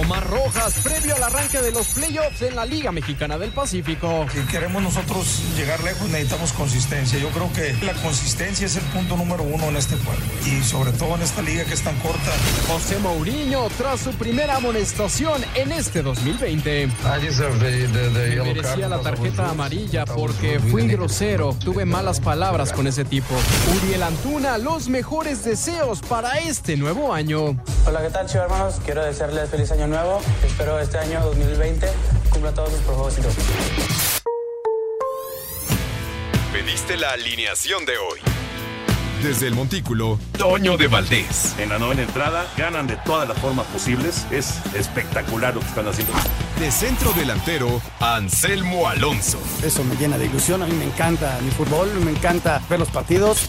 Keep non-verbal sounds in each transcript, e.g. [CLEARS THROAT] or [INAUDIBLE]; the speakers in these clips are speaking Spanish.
Omar Rojas, previo al arranque de los playoffs en la Liga Mexicana del Pacífico. Si queremos nosotros llegar lejos necesitamos consistencia. Yo creo que la consistencia es el punto número uno en este juego y sobre todo en esta liga que es tan corta. José Mourinho tras su primera amonestación en este 2020. Me merecía la tarjeta amarilla porque fui grosero, tuve malas palabras con ese tipo. Uriel Antuna, los mejores deseos para este nuevo año. Hola, ¿qué tal, chicos hermanos? Quiero desearles feliz año nuevo. Espero este año 2020 cumpla todos sus propósitos. Pediste la alineación de hoy. Desde el Montículo, Toño de Valdés. En la novena entrada ganan de todas las formas posibles. Es espectacular lo que están haciendo. De centro delantero, Anselmo Alonso. Eso me llena de ilusión. A mí me encanta mi fútbol, me encanta ver los partidos.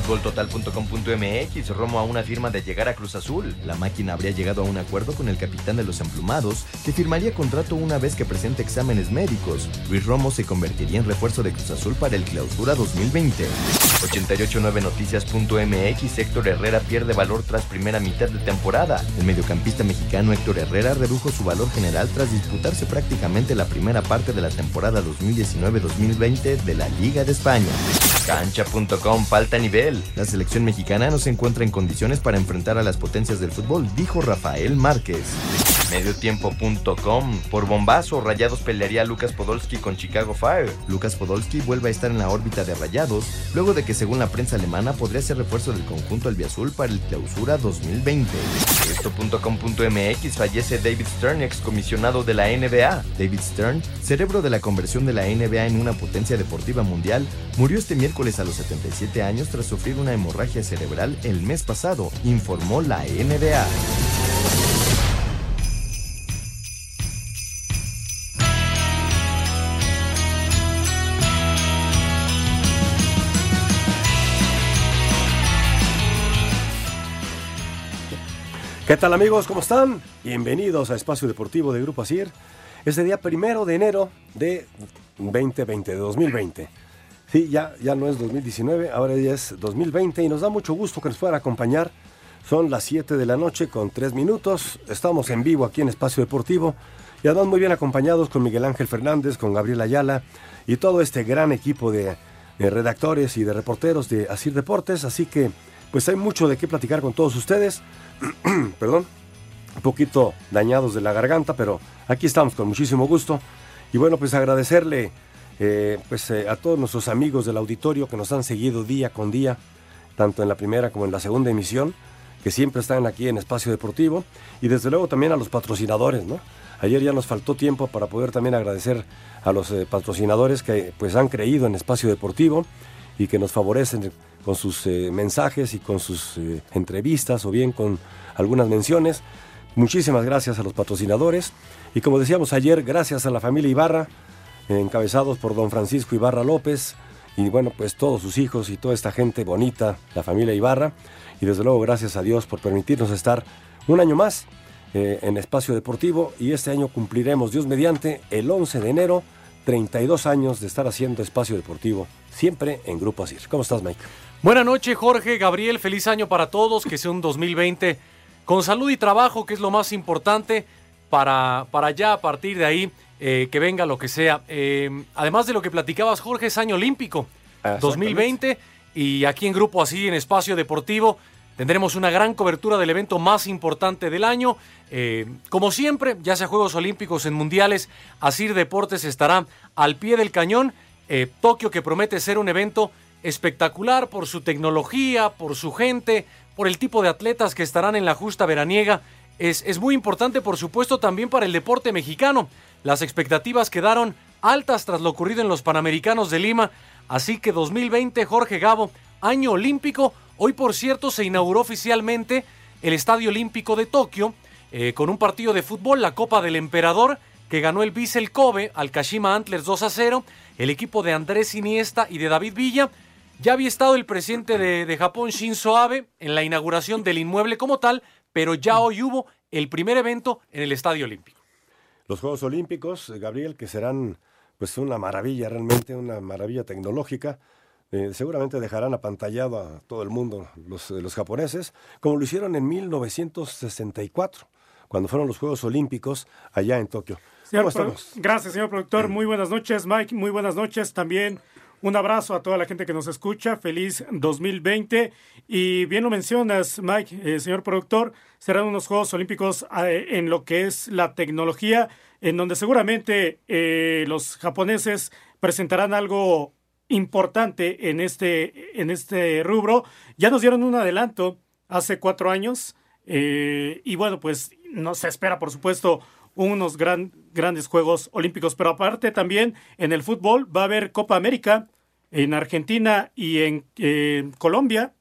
Futboltotal.com.mx, Romo a una firma de llegar a Cruz Azul. La máquina habría llegado a un acuerdo con el capitán de los emplumados, que firmaría contrato una vez que presente exámenes médicos. Luis Romo se convertiría en refuerzo de Cruz Azul para el clausura 2020. 889noticias.mx, Héctor Herrera pierde valor tras primera mitad de temporada. El mediocampista mexicano Héctor Herrera redujo su valor general tras disputarse prácticamente la primera parte de la temporada 2019-2020 de la Liga de España. Cancha.com falta nivel. La selección mexicana no se encuentra en condiciones para enfrentar a las potencias del fútbol, dijo Rafael Márquez. Mediotiempo.com Por bombazo, Rayados pelearía a Lucas Podolski con Chicago Fire. Lucas Podolski vuelve a estar en la órbita de Rayados, luego de que según la prensa alemana podría ser refuerzo del conjunto albiazul para el clausura 2020. Esto.com.mx fallece David Stern, excomisionado de la NBA. David Stern, cerebro de la conversión de la NBA en una potencia deportiva mundial, murió este miércoles a los 77 años tras sufrir una hemorragia cerebral el mes pasado, informó la NBA. ¿Qué tal amigos? ¿Cómo están? Bienvenidos a Espacio Deportivo de Grupo Asir. Este día primero de enero de 2020, de 2020. Sí, ya, ya no es 2019, ahora ya es 2020 y nos da mucho gusto que nos puedan acompañar. Son las 7 de la noche con 3 minutos. Estamos en vivo aquí en Espacio Deportivo y además muy bien acompañados con Miguel Ángel Fernández, con Gabriel Ayala y todo este gran equipo de, de redactores y de reporteros de Asir Deportes. Así que pues hay mucho de qué platicar con todos ustedes. [CLEARS THROAT] Perdón, un poquito dañados de la garganta, pero aquí estamos con muchísimo gusto. Y bueno, pues agradecerle eh, pues, eh, a todos nuestros amigos del auditorio que nos han seguido día con día, tanto en la primera como en la segunda emisión, que siempre están aquí en Espacio Deportivo. Y desde luego también a los patrocinadores, ¿no? Ayer ya nos faltó tiempo para poder también agradecer a los eh, patrocinadores que pues han creído en Espacio Deportivo y que nos favorecen con sus eh, mensajes y con sus eh, entrevistas o bien con algunas menciones. Muchísimas gracias a los patrocinadores. Y como decíamos ayer, gracias a la familia Ibarra, encabezados por don Francisco Ibarra López y bueno, pues todos sus hijos y toda esta gente bonita, la familia Ibarra. Y desde luego gracias a Dios por permitirnos estar un año más eh, en Espacio Deportivo. Y este año cumpliremos, Dios mediante, el 11 de enero 32 años de estar haciendo espacio deportivo, siempre en Grupo Asir. ¿Cómo estás, Mike? Buenas noches, Jorge, Gabriel, feliz año para todos, que sea un 2020 con salud y trabajo, que es lo más importante para, para ya a partir de ahí eh, que venga lo que sea. Eh, además de lo que platicabas, Jorge, es año olímpico 2020 y aquí en Grupo Asir, en espacio deportivo, Tendremos una gran cobertura del evento más importante del año. Eh, como siempre, ya sea Juegos Olímpicos en Mundiales, Asir Deportes estará al pie del cañón. Eh, Tokio que promete ser un evento espectacular por su tecnología, por su gente, por el tipo de atletas que estarán en la justa veraniega. Es, es muy importante, por supuesto, también para el deporte mexicano. Las expectativas quedaron altas tras lo ocurrido en los Panamericanos de Lima. Así que 2020, Jorge Gabo, año olímpico, Hoy, por cierto, se inauguró oficialmente el Estadio Olímpico de Tokio eh, con un partido de fútbol, la Copa del Emperador, que ganó el Vissel Kobe al Kashima Antlers 2 a 0. El equipo de Andrés Iniesta y de David Villa. Ya había estado el presidente de, Japón, Shinzo Abe, en la inauguración del inmueble como tal, pero ya hoy hubo el primer evento en el Estadio Olímpico. Los Juegos Olímpicos, Gabriel, que serán pues una maravilla, realmente una maravilla tecnológica. Eh, seguramente dejarán apantallado a todo el mundo los, eh, los japoneses, como lo hicieron en 1964, cuando fueron los Juegos Olímpicos allá en Tokio. Gracias, señor productor. Muy buenas noches, Mike. Muy buenas noches también. Un abrazo a toda la gente que nos escucha. Feliz 2020. Y bien lo mencionas, Mike, eh, señor productor. Serán unos Juegos Olímpicos en lo que es la tecnología, en donde seguramente los japoneses presentarán algo importante en este, en este rubro. Ya nos dieron un adelanto hace cuatro años eh, y bueno, pues no se espera, por supuesto, unos gran, grandes Juegos Olímpicos, pero aparte también en el fútbol va a haber Copa América en Argentina y en Colombia.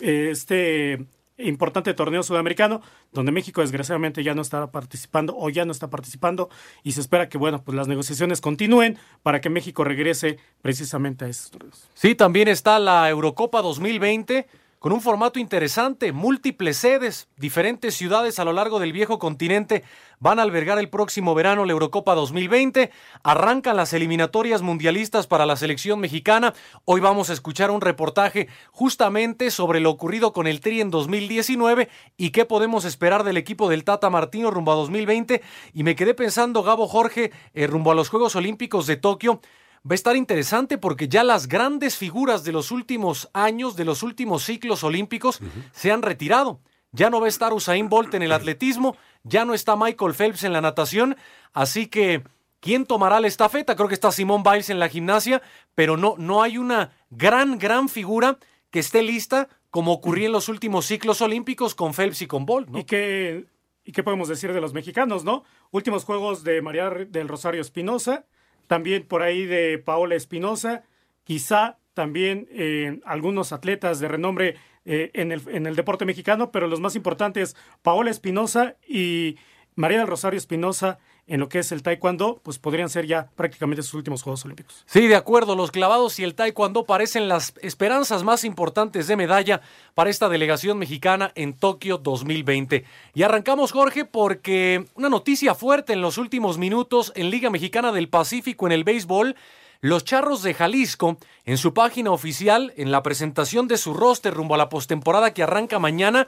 Este importante torneo sudamericano, donde México desgraciadamente ya no está participando o ya no está participando y se espera que bueno, pues las negociaciones continúen para que México regrese precisamente a esos torneos. Sí, también está la Eurocopa 2020 con un formato interesante, múltiples sedes, diferentes ciudades a lo largo del viejo continente van a albergar el próximo verano la Eurocopa 2020, arrancan las eliminatorias mundialistas para la selección mexicana, hoy vamos a escuchar un reportaje justamente sobre lo ocurrido con el Tri en 2019 y qué podemos esperar del equipo del Tata Martino rumbo a 2020 y me quedé pensando, Gabo Jorge, eh, rumbo a los Juegos Olímpicos de Tokio, va a estar interesante porque ya las grandes figuras de los últimos años, de los últimos ciclos olímpicos, se han retirado. Ya no va a estar Usain Bolt en el atletismo, ya no está Michael Phelps en la natación, así que ¿quién tomará la estafeta? Creo que está Simón Biles en la gimnasia, pero no, no hay una gran, gran figura que esté lista como ocurrió en los últimos ciclos olímpicos con Phelps y con Bolt. ¿Y, qué, ¿Y qué podemos decir de los mexicanos, no? Últimos juegos de María del Rosario Espinosa, también por ahí de Paola Espinosa, quizá también eh, algunos atletas de renombre eh, en, el, en el deporte mexicano, pero los más importantes, Paola Espinosa y María del Rosario Espinosa en lo que es el taekwondo, pues podrían ser ya prácticamente sus últimos Juegos Olímpicos. Sí, de acuerdo, los clavados y el taekwondo parecen las esperanzas más importantes de medalla para esta delegación mexicana en Tokio 2020. Y arrancamos, Jorge, porque una noticia fuerte en los últimos minutos en Liga Mexicana del Pacífico en el béisbol. Los Charros de Jalisco, en su página oficial, en la presentación de su roster rumbo a la postemporada que arranca mañana,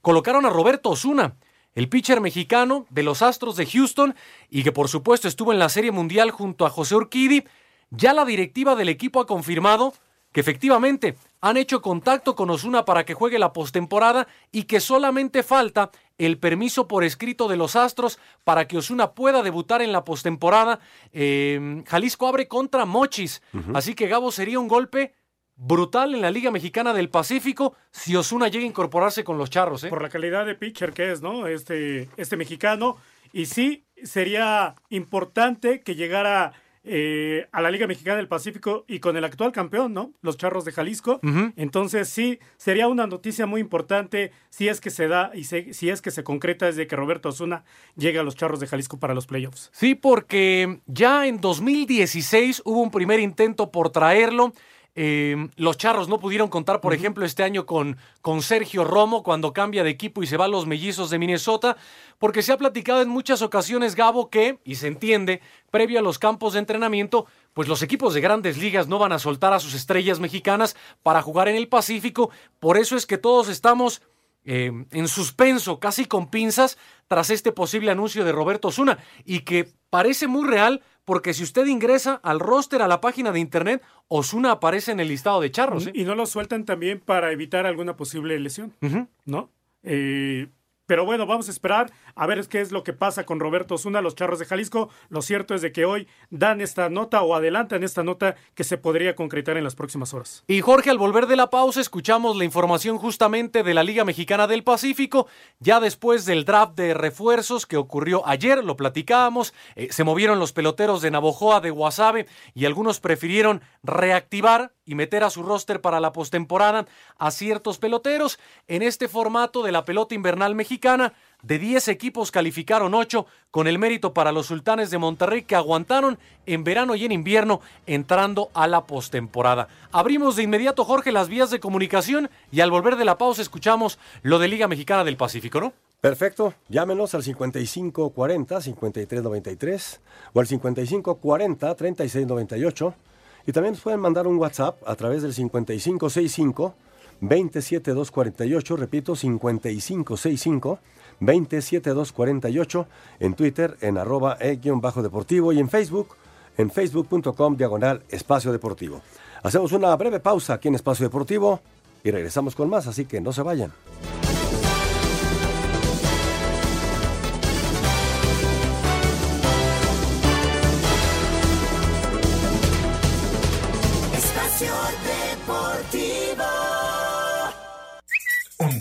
colocaron a Roberto Osuna el pitcher mexicano de los Astros de Houston y que por supuesto estuvo en la Serie Mundial junto a José Urquidi, ya la directiva del equipo ha confirmado que efectivamente han hecho contacto con Osuna para que juegue la postemporada y que solamente falta el permiso por escrito de los Astros para que Osuna pueda debutar en la postemporada. Eh, Jalisco abre contra Mochis, así que Gabo sería un golpe brutal en la Liga Mexicana del Pacífico si Osuna llega a incorporarse con los charros. ¿eh? Por la calidad de pitcher que es, ¿no? Este, este mexicano. Y sí, sería importante que llegara eh, a la Liga Mexicana del Pacífico y con el actual campeón, ¿no? Los Charros de Jalisco. Entonces sí, sería una noticia muy importante si es que se da y si es que se concreta desde que Roberto Osuna llegue a los Charros de Jalisco para los playoffs. Sí, porque ya en 2016 hubo un primer intento por traerlo. Em, los Charros no pudieron contar, por ejemplo, este año con, con Sergio Romo cuando cambia de equipo y se va a los mellizos de Minnesota, porque se ha platicado en muchas ocasiones, Gabo, que, y se entiende, previo a los campos de entrenamiento, pues los equipos de grandes ligas no van a soltar a sus estrellas mexicanas para jugar en el Pacífico. Por eso es que todos estamos eh, en suspenso, casi con pinzas, tras este posible anuncio de Roberto Osuna y que parece muy real porque si usted ingresa al roster, a la página de internet, Osuna aparece en el listado de charros. ¿eh? Y no lo sueltan también para evitar alguna posible lesión, ¿no? Eh, pero bueno, vamos a esperar a ver qué es lo que pasa con Roberto Osuna, los Charros de Jalisco. Lo cierto es de que hoy dan esta nota o adelantan esta nota que se podría concretar en las próximas horas. Y Jorge, al volver de la pausa, escuchamos la información justamente de la Liga Mexicana del Pacífico, ya después del draft de refuerzos que ocurrió ayer, lo platicábamos, eh, se movieron los peloteros de Navojoa, de Guasave, y algunos prefirieron reactivar y meter a su roster para la postemporada a ciertos peloteros. En este formato de la pelota invernal mexicana, de 10 equipos calificaron 8, con el mérito para los sultanes de Monterrey que aguantaron en verano y en invierno entrando a la postemporada. Abrimos de inmediato, Jorge, las vías de comunicación y al volver de la pausa escuchamos lo de Liga Mexicana del Pacífico, ¿no? Perfecto, llámenos al 5540-5393 o al 5540-3698 y también nos pueden mandar un WhatsApp a través del 5565 27248, repito, 5565 27248, en Twitter en arroba e-deportivo y en Facebook en facebook.com diagonal espacio deportivo. Hacemos una breve pausa aquí en Espacio Deportivo y regresamos con más, así que no se vayan.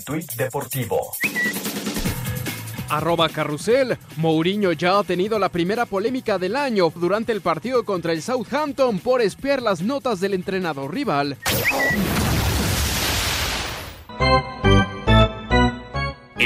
Tuit deportivo. Arroba Carrusel. Mourinho ya ha tenido la primera polémica del año durante el partido contra el Southampton por espiar las notas del entrenador rival.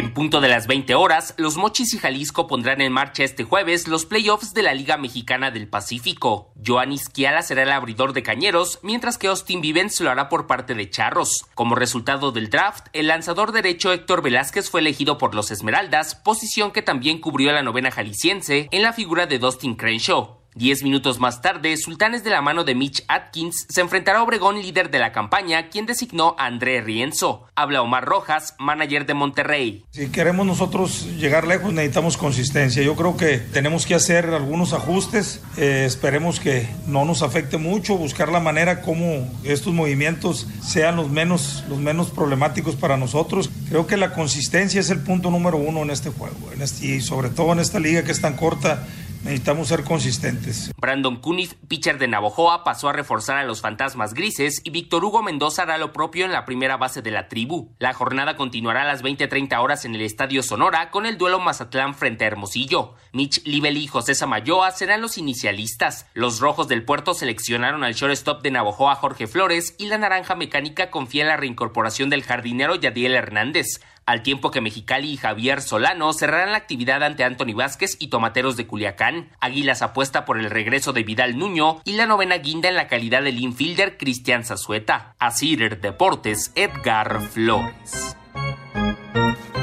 En punto de las 20 horas, los Mochis y Jalisco pondrán en marcha este jueves los playoffs de la Liga Mexicana del Pacífico. Joan Izquiala será el abridor de Cañeros, mientras que Austin Vivens lo hará por parte de Charros. Como resultado del draft, el lanzador derecho Héctor Velázquez fue elegido por los Esmeraldas, posición que también cubrió la novena jalisciense en la figura de Dustin Crenshaw. Diez minutos más tarde, Sultanes de la mano de Mitch Atkins se enfrentará a Obregón, líder de la campaña, quien designó a André Rienzo. Habla Omar Rojas, manager de Monterrey. Si queremos nosotros llegar lejos, necesitamos consistencia. Yo creo que tenemos que hacer algunos ajustes. Eh, esperemos que no nos afecte mucho, buscar la manera como estos movimientos sean los menos, los menos problemáticos para nosotros. Creo que la consistencia es el punto número uno en este juego en este, y sobre todo en esta liga que es tan corta Necesitamos ser consistentes. Brandon Cunif, pitcher de Navojoa, pasó a reforzar a los fantasmas grises y Víctor Hugo Mendoza hará lo propio en la primera base de la tribu. La jornada continuará a las 20:30 horas en el Estadio Sonora con el duelo Mazatlán frente a Hermosillo. Mitch Libel y José Samayoa serán los inicialistas. Los rojos del puerto seleccionaron al shortstop de Navojoa Jorge Flores y la naranja mecánica confía en la reincorporación del jardinero Yadiel Hernández al tiempo que Mexicali y Javier Solano cerrarán la actividad ante Anthony Vázquez y Tomateros de Culiacán. Águilas apuesta por el regreso de Vidal Nuño y la novena guinda en la calidad del infielder Cristian Zazueta. Asir Deportes, Edgar Flores.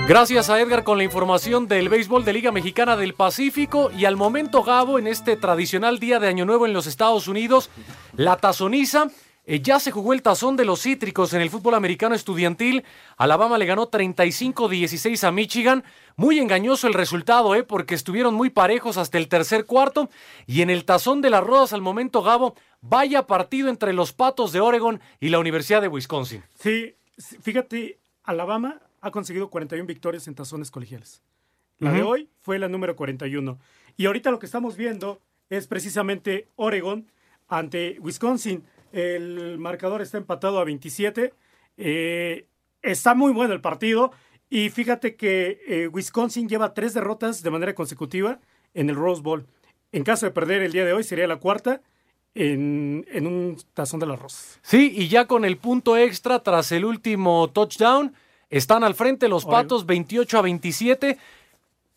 Gracias a Edgar con la información del béisbol de Liga Mexicana del Pacífico y al momento Gabo en este tradicional día de Año Nuevo en los Estados Unidos, la tazoniza eh, ya se jugó el tazón de los cítricos en el fútbol americano estudiantil. Alabama le ganó 35-16 a Michigan. Muy engañoso el resultado, ¿eh? porque estuvieron muy parejos hasta el tercer cuarto. Y en el tazón de las rodas al momento, Gabo, vaya partido entre los Patos de Oregon y la Universidad de Wisconsin. Sí, fíjate, Alabama ha conseguido 41 victorias en tazones colegiales. La de hoy fue la número 41. Y ahorita lo que estamos viendo es precisamente Oregon ante Wisconsin. El marcador está empatado a 27. Eh, está muy bueno el partido. Y fíjate que eh, Wisconsin lleva tres derrotas de manera consecutiva en el Rose Bowl. En caso de perder el día de hoy, sería la cuarta en, un tazón de arroz. Sí, y ya con el punto extra tras el último touchdown, están al frente los Patos 28 a 27.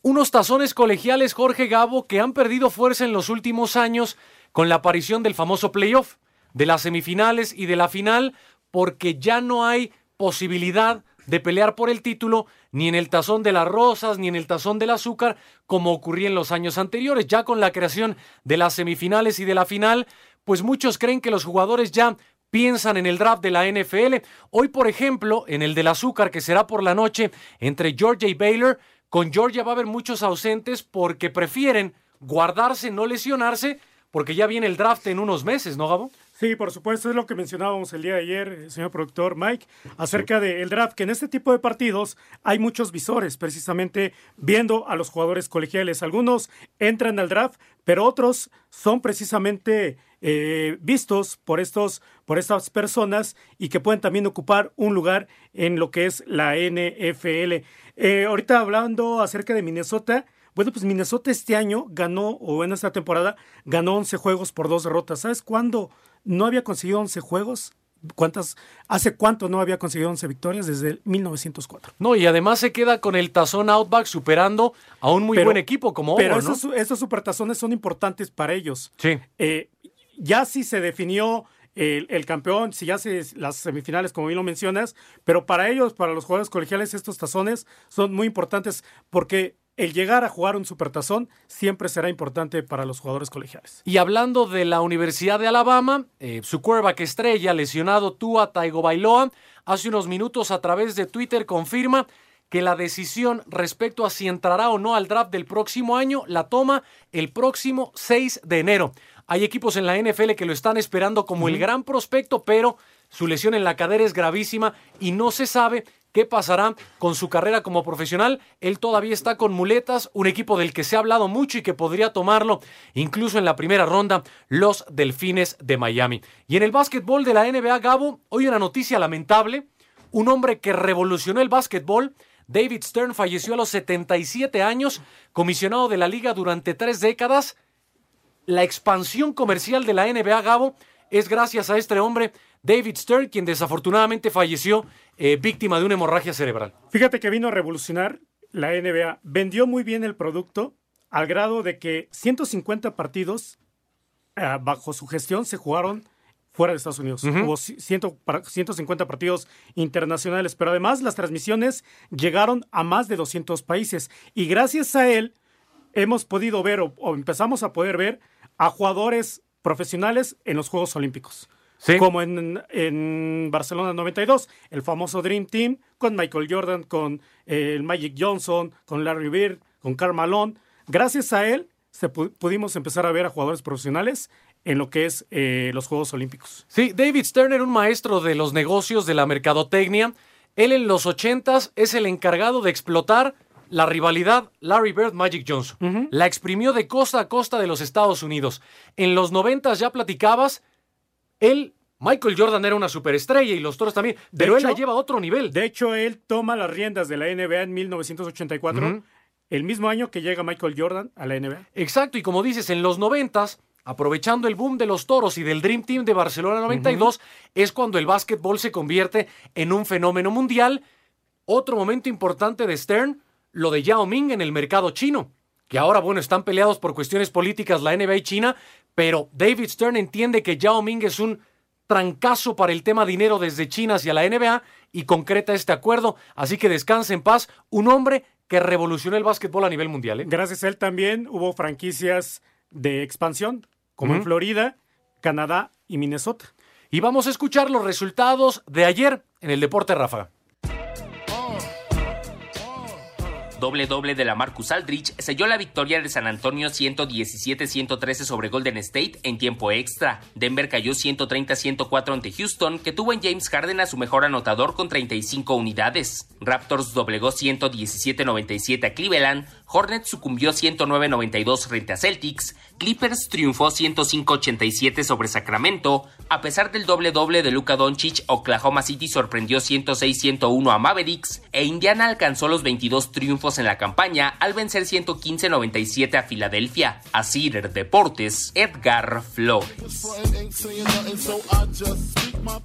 Unos tazones colegiales, Jorge Gabo, que han perdido fuerza en los últimos años con la aparición del famoso playoff de las semifinales y de la final porque ya no hay posibilidad de pelear por el título ni en el tazón de las rosas ni en el tazón del azúcar como ocurría en los años anteriores. Ya con la creación de las semifinales y de la final, pues muchos creen que los jugadores ya piensan en el draft de la NFL. Hoy, por ejemplo, en el del azúcar, que será por la noche entre Georgia y Baylor, con Georgia va a haber muchos ausentes porque prefieren guardarse, no lesionarse, porque ya viene el draft en unos meses, ¿no, Gabo? Sí, por supuesto, es lo que mencionábamos el día de ayer, eh, señor productor Mike, acerca del draft, que en este tipo de partidos hay muchos visores, precisamente viendo a los jugadores colegiales. Algunos entran al draft, pero otros son precisamente eh, vistos por, estos, por estas personas y que pueden también ocupar un lugar en lo que es la NFL. Eh, ahorita hablando acerca de Minnesota, bueno, pues Minnesota este año ganó, o en esta temporada, ganó 11 juegos por dos derrotas. ¿Sabes cuándo no había conseguido 11 juegos. ¿Cuántas, ¿Hace cuánto no había conseguido 11 victorias? Desde 1904. No, y además se queda con el tazón Outback superando a un muy buen equipo como Pero esos, esos supertazones son importantes para ellos. Sí. Eh, ya sí se definió el, el, campeón, si ya se las semifinales, como bien lo mencionas, pero para ellos, para los jugadores colegiales, estos tazones son muy importantes porque el llegar a jugar un supertazón siempre será importante para los jugadores colegiales. Y hablando de la Universidad de Alabama, eh, su que estrella, lesionado Tua Taigo Bailoa, hace unos minutos a través de Twitter confirma que la decisión respecto a si entrará o no al draft del próximo año la toma el próximo 6 de enero. Hay equipos en la NFL que lo están esperando como el gran prospecto, pero su lesión en la cadera es gravísima y no se sabe qué pasará con su carrera como profesional. Él todavía está con muletas, un equipo del que se ha hablado mucho y que podría tomarlo incluso en la primera ronda, los Delfines de Miami. Y en el básquetbol de la NBA, Gabo, hoy una noticia lamentable. Un hombre que revolucionó el básquetbol, David Stern, falleció a los 77 años, comisionado de la liga durante tres décadas. La expansión comercial de la NBA, Gabo, es gracias a este hombre, David Stern, quien desafortunadamente falleció eh, víctima de una hemorragia cerebral. Fíjate que vino a revolucionar la NBA. Vendió muy bien el producto al grado de que 150 partidos eh, bajo su gestión se jugaron fuera de Estados Unidos. Hubo 150 partidos internacionales, pero además las transmisiones llegaron a más de 200 países. Y gracias a él hemos podido ver o empezamos a poder ver a jugadores profesionales en los Juegos Olímpicos. Como en, en, Barcelona 92, el famoso Dream Team con Michael Jordan, con eh, el Magic Johnson, con Larry Bird, con Karl Malone. Gracias a él se pudimos empezar a ver a jugadores profesionales en lo que es eh, los Juegos Olímpicos. Sí, David Stern era un maestro de los negocios, de la mercadotecnia. Él en los 80 es el encargado de explotar la rivalidad Larry Bird Magic Johnson. La exprimió de costa a costa de los Estados Unidos. En los 90 ya platicabas él, Michael Jordan era una superestrella y los toros también, pero él la lleva a otro nivel. De hecho, él toma las riendas de la NBA en 1984, el mismo año que llega Michael Jordan a la NBA. Exacto, y como dices, en los noventas, aprovechando el boom de los toros y del Dream Team de Barcelona 92, es cuando el básquetbol se convierte en un fenómeno mundial. Otro momento importante de Stern, lo de Yao Ming en el mercado chino que ahora, bueno, están peleados por cuestiones políticas la NBA y China, pero David Stern entiende que Yao Ming es un trancazo para el tema dinero desde China hacia la NBA y concreta este acuerdo. Así que descanse en paz, un hombre que revolucionó el básquetbol a nivel mundial. ¿eh? Gracias a él también hubo franquicias de expansión, como en Florida, Canadá y Minnesota. Y vamos a escuchar los resultados de ayer en el Deporte Rafa. Doble doble de la Marcus Aldrich selló la victoria de San Antonio 117-113 sobre Golden State en tiempo extra. Denver cayó 130-104 ante Houston, que tuvo en James Harden a su mejor anotador con 35 unidades. Raptors doblegó 117-97 a Cleveland, Hornets sucumbió 109-92 frente a Celtics, Clippers triunfó 105-87 sobre Sacramento, a pesar del doble doble de Luka Doncic, Oklahoma City sorprendió 106-101 a Mavericks e Indiana alcanzó los 22 triunfos en la campaña al vencer 115-97 a Filadelfia. A Cider Deportes, Edgar Flores.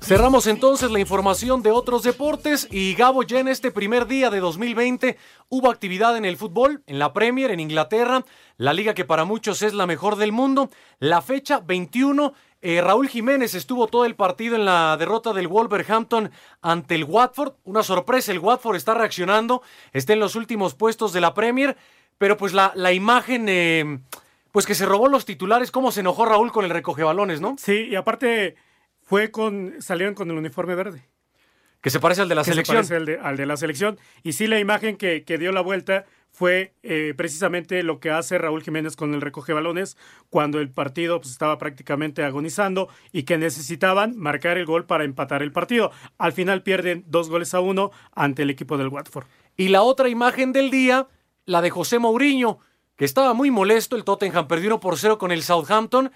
Cerramos entonces la información de otros deportes y Gabo ya en este primer día de 2020 hubo actividad en el fútbol, la Premier, en Inglaterra, la liga que para muchos es la mejor del mundo. La fecha 21 eh, Raúl Jiménez estuvo todo el partido en la derrota del Wolverhampton ante el Watford. Una sorpresa, el Watford está reaccionando, está en los últimos puestos de la Premier, pero pues la, la imagen, eh, pues que se robó los titulares, cómo se enojó Raúl con el recoge balones, ¿no? Sí, y aparte fue con, salieron con el uniforme verde. Que se parece al de la que selección. Se parece al de, al de la selección. Y sí, la imagen que, que dio la vuelta fue eh, precisamente lo que hace Raúl Jiménez con el recoge balones cuando el partido pues, estaba prácticamente agonizando y que necesitaban marcar el gol para empatar el partido. Al final pierden dos goles a uno ante el equipo del Watford. Y la otra imagen del día, la de José Mourinho, que estaba muy molesto. El Tottenham perdió 1 por 0 con el Southampton.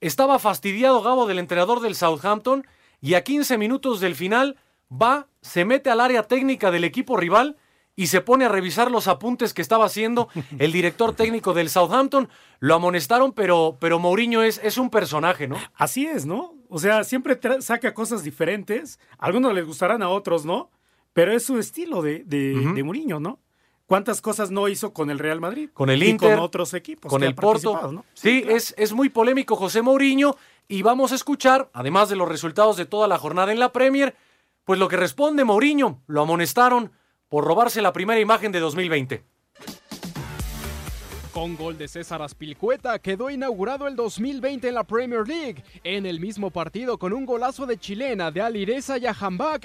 Estaba fastidiado Gabo del entrenador del Southampton y a 15 minutos del final va, se mete al área técnica del equipo rival y se pone a revisar los apuntes que estaba haciendo [LAUGHS] el director técnico del Southampton. Lo amonestaron, pero, pero Mourinho es, es un personaje, ¿no? Así es, ¿no? O sea, siempre saca cosas diferentes. A algunos les gustarán, a otros no. Pero es su estilo de, de, de Mourinho, ¿no? ¿Cuántas cosas no hizo con el Real Madrid? Con el Inter. Y con otros equipos. Con el Porto. ¿no? Sí, es, es muy polémico José Mourinho. Y vamos a escuchar, además de los resultados de toda la jornada en la Premier, pues lo que responde Mourinho. Lo amonestaron por robarse la primera imagen de 2020. Con gol de César Aspilcueta quedó inaugurado el 2020 en la Premier League. En el mismo partido, con un golazo de chilena de Alireza y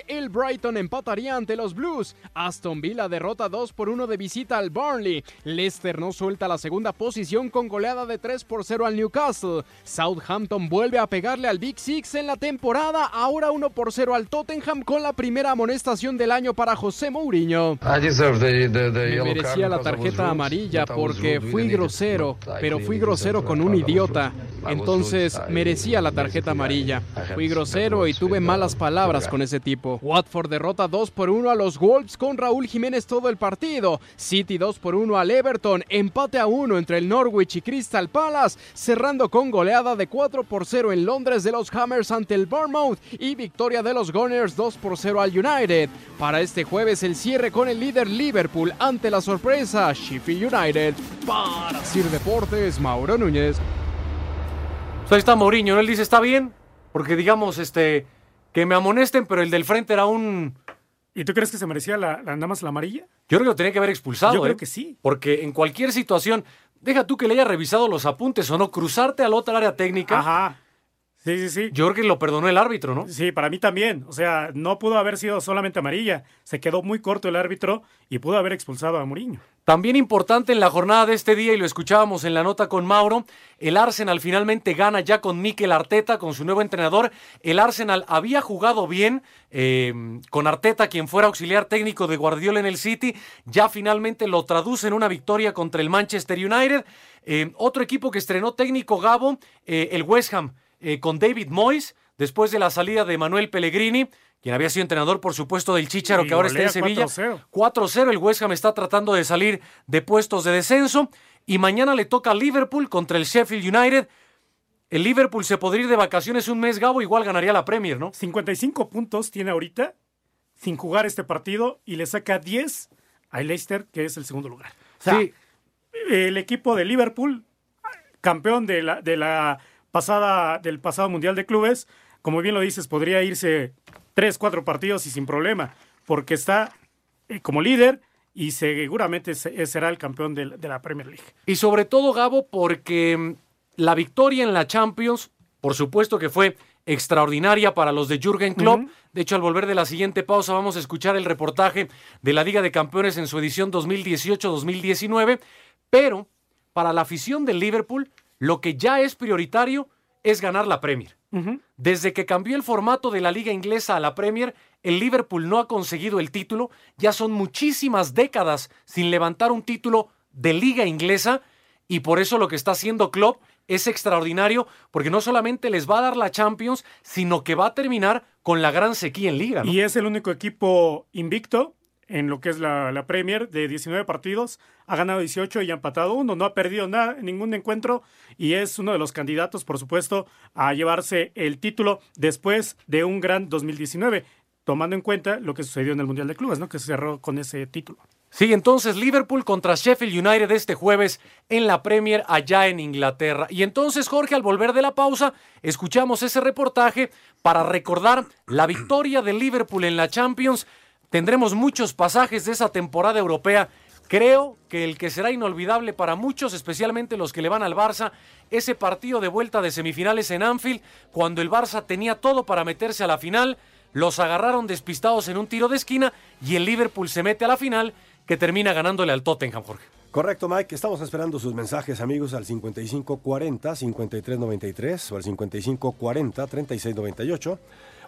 el Brighton empataría ante los Blues. Aston Villa derrota 2 por 1 de visita al Burnley. Leicester no suelta la segunda posición con goleada de 3 por 0 al Newcastle. Southampton vuelve a pegarle al Big Six en la temporada, ahora 1 por 0 al Tottenham con la primera amonestación del año para José Mourinho. Me merecía la tarjeta amarilla porque fui grosero, pero fui grosero con un idiota. Entonces merecía la tarjeta amarilla. Fui grosero y tuve malas palabras con ese tipo. Watford derrota 2 por 1 a los Wolves con Raúl Jiménez todo el partido. City 2 por 1 al Everton. Empate a 1 entre el Norwich y Crystal Palace. Cerrando con goleada de 4 por 0 en Londres de los Hammers ante el Bournemouth. Y victoria de los Gunners 2 por 0 al United. Para este jueves el cierre con el líder Liverpool ante la sorpresa Sheffield United. Para Sir Deportes, Mauro Núñez. Pues ahí está Mourinho, ¿no? Él dice, está bien, porque digamos, este, que me amonesten, pero el del frente era un... ¿Y tú crees que se merecía la, la nada más la amarilla? Yo creo que lo tenía que haber expulsado. Yo creo ¿eh? que sí. Porque en cualquier situación, deja tú que le haya revisado los apuntes o no, cruzarte al otro área técnica. Ajá. Sí, sí, sí. Yo creo que lo perdonó el árbitro, ¿no? Sí, para mí también. O sea, no pudo haber sido solamente amarilla. Se quedó muy corto el árbitro y pudo haber expulsado a Mourinho. También importante en la jornada de este día, y lo escuchábamos en la nota con Mauro, el Arsenal finalmente gana ya con Mikel Arteta, con su nuevo entrenador. El Arsenal había jugado bien eh, con Arteta, quien fuera auxiliar técnico de Guardiola en el City, ya finalmente lo traduce en una victoria contra el Manchester United. Eh, otro equipo que estrenó técnico Gabo, eh, el West Ham, con David Moyes, después de la salida de Manuel Pellegrini quien había sido entrenador, por supuesto, del Chicharo, que ahora está en Sevilla. 4-0. El West Ham está tratando de salir de puestos de descenso. Y mañana le toca a Liverpool contra el Sheffield United. El Liverpool se podría ir de vacaciones un mes, Gabo, igual ganaría la Premier, ¿no? 55 puntos tiene ahorita sin jugar este partido y le saca 10 a Leicester, que es el segundo lugar. O sea, sí. el equipo de Liverpool, campeón de la, de la pasada, del pasado Mundial de Clubes, como bien lo dices, podría irse tres, cuatro partidos y sin problema, porque está eh, como líder y seguramente será el campeón de, la Premier League. Y sobre todo, Gabo, porque mm, la victoria en la Champions, por supuesto que fue extraordinaria para los de Jürgen Klopp. Uh -huh. De hecho, al volver de la siguiente pausa vamos a escuchar el reportaje de la Liga de Campeones en su edición 2018-2019, pero para la afición del Liverpool, lo que ya es prioritario es ganar la Premier. Uh -huh. Desde que cambió el formato de la liga inglesa a la Premier, el Liverpool no ha conseguido el título. Ya son muchísimas décadas sin levantar un título de liga inglesa y por eso lo que está haciendo Klopp es extraordinario porque no solamente les va a dar la Champions, sino que va a terminar con la gran sequía en liga. ¿no? Y es el único equipo invicto en lo que es la, la, Premier de 19 partidos, ha ganado 18 y ha empatado uno, no ha perdido nada, ningún encuentro y es uno de los candidatos, por supuesto, a llevarse el título después de un gran 2019, tomando en cuenta lo que sucedió en el Mundial de Clubes, ¿no? que se cerró con ese título. Sí, entonces Liverpool contra Sheffield United este jueves en la Premier allá en Inglaterra. Y entonces, Jorge, al volver de la pausa, escuchamos ese reportaje para recordar la victoria de Liverpool en la Champions. Tendremos muchos pasajes de esa temporada europea Creo que el que será inolvidable para muchos, especialmente los que le van al Barça, ese partido de vuelta de semifinales en Anfield, cuando el Barça tenía todo para meterse a la final, los agarraron despistados en un tiro de esquina y el Liverpool se mete a la final que termina ganándole al Tottenham, Jorge. Correcto, Mike. Estamos esperando sus mensajes, amigos, al 5540-5393 o al 5540-3698.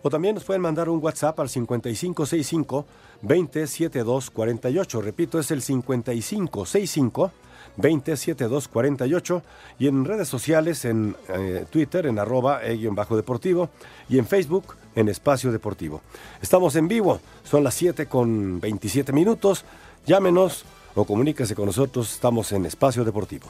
O también nos pueden mandar un WhatsApp al 5565-207248. Repito, es el 5565-207248. Y en redes sociales, en eh, Twitter, en arroba e-deportivo. Y en Facebook, en Espacio Deportivo. Estamos en vivo. Son las 7 con 27 minutos. Llámenos o comuníquese con nosotros. Estamos en Espacio Deportivo.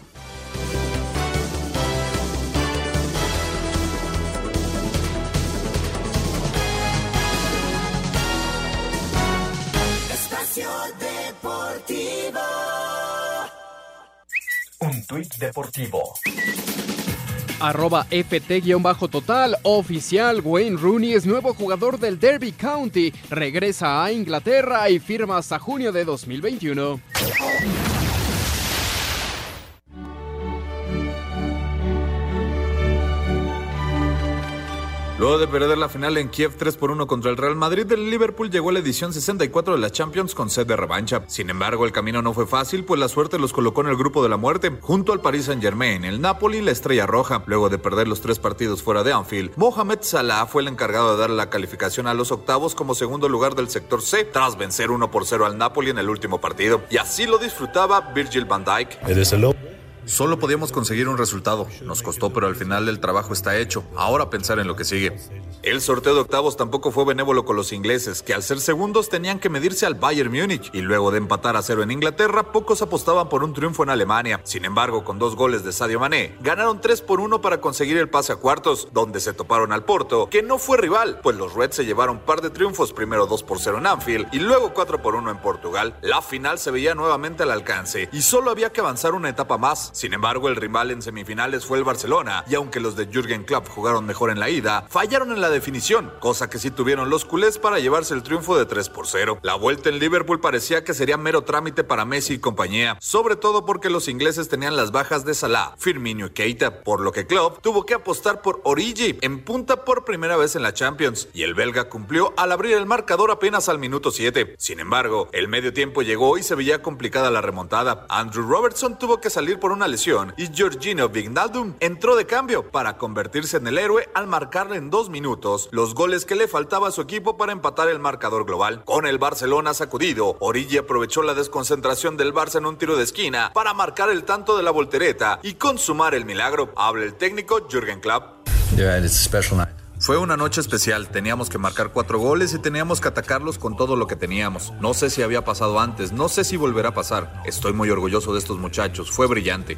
Un tuit deportivo. Arroba FT-total oficial. Wayne Rooney es nuevo jugador del Derby County. Regresa a Inglaterra y firma hasta junio de 2021. Luego de perder la final en Kiev 3 por 1 contra el Real Madrid, el Liverpool llegó a la edición 64 de la Champions con sed de revancha. Sin embargo, el camino no fue fácil, pues la suerte los colocó en el grupo de la muerte, junto al Paris Saint-Germain, el Napoli y la Estrella Roja. Luego de perder los tres partidos fuera de Anfield, Mohamed Salah fue el encargado de dar la calificación a los octavos como segundo lugar del sector C, tras vencer 1 por 0 al Napoli en el último partido. Y así lo disfrutaba Virgil van Dijk. Solo podíamos conseguir un resultado. Nos costó, pero al final el trabajo está hecho. Ahora pensar en lo que sigue. El sorteo de octavos tampoco fue benévolo con los ingleses, que al ser segundos tenían que medirse al Bayern Múnich. Y luego de empatar a cero en Inglaterra, pocos apostaban por un triunfo en Alemania. Sin embargo, con dos goles de Sadio Mané, ganaron 3 por 1 para conseguir el pase a cuartos, donde se toparon al Porto, que no fue rival, pues los Reds se llevaron par de triunfos, primero 2 por 0 en Anfield y luego 4 por 1 en Portugal. La final se veía nuevamente al alcance y solo había que avanzar una etapa más. Sin embargo, el rival en semifinales fue el Barcelona, y aunque los de Jürgen Klopp jugaron mejor en la ida, fallaron en la definición, cosa que sí tuvieron los culés para llevarse el triunfo de 3 por 0. La vuelta en Liverpool parecía que sería mero trámite para Messi y compañía, sobre todo porque los ingleses tenían las bajas de Salah, Firmino y Keita, por lo que Klopp tuvo que apostar por Origi en punta por primera vez en la Champions, y el belga cumplió al abrir el marcador apenas al minuto 7. Sin embargo, el medio tiempo llegó y se veía complicada la remontada. Andrew Robertson tuvo que salir por una lesión y Georgino Vignaldum entró de cambio para convertirse en el héroe al marcarle en dos minutos los goles que le faltaba a su equipo para empatar el marcador global. Con el Barcelona sacudido, Origi aprovechó la desconcentración del Barça en un tiro de esquina para marcar el tanto de la voltereta y consumar el milagro. Habla el técnico Jürgen Klopp. Fue una noche especial, teníamos que marcar cuatro goles y teníamos que atacarlos con todo lo que teníamos. No sé si había pasado antes, no sé si volverá a pasar. Estoy muy orgulloso de estos muchachos, fue brillante.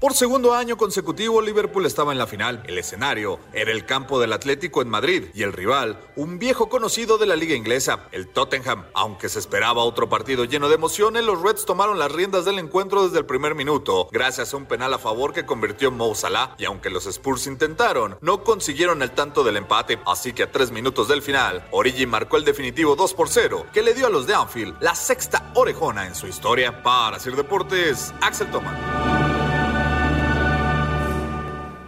Por segundo año consecutivo, Liverpool estaba en la final. El escenario era el campo del Atlético en Madrid y el rival, un viejo conocido de la liga inglesa, el Tottenham. Aunque se esperaba otro partido lleno de emociones, los Reds tomaron las riendas del encuentro desde el primer minuto, gracias a un penal a favor que convirtió Mo Salah. Y aunque los Spurs intentaron, no consiguieron el tanto del empate, así que a tres minutos del final, Origi marcó el definitivo 2 por 0, que le dio a los de Anfield la sexta orejona en su historia. Para Sir Deportes, Axel Toman.